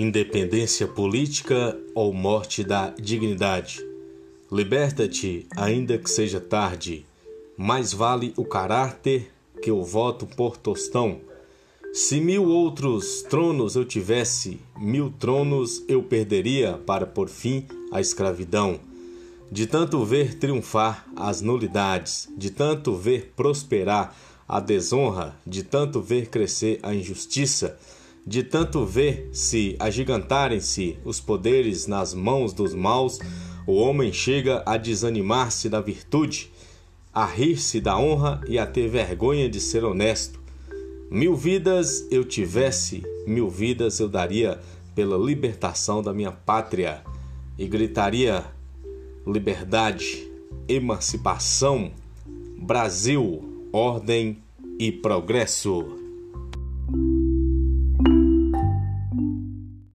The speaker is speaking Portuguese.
Independência política ou morte da dignidade. Liberta-te, ainda que seja tarde. Mais vale o caráter que o voto por tostão. Se mil outros tronos eu tivesse, mil tronos eu perderia para por fim a escravidão. De tanto ver triunfar as nulidades, de tanto ver prosperar a desonra, de tanto ver crescer a injustiça, de tanto ver se agigantarem-se os poderes nas mãos dos maus, o homem chega a desanimar-se da virtude, a rir-se da honra e a ter vergonha de ser honesto. Mil vidas eu tivesse, mil vidas eu daria pela libertação da minha pátria e gritaria: liberdade, emancipação, Brasil, ordem e progresso.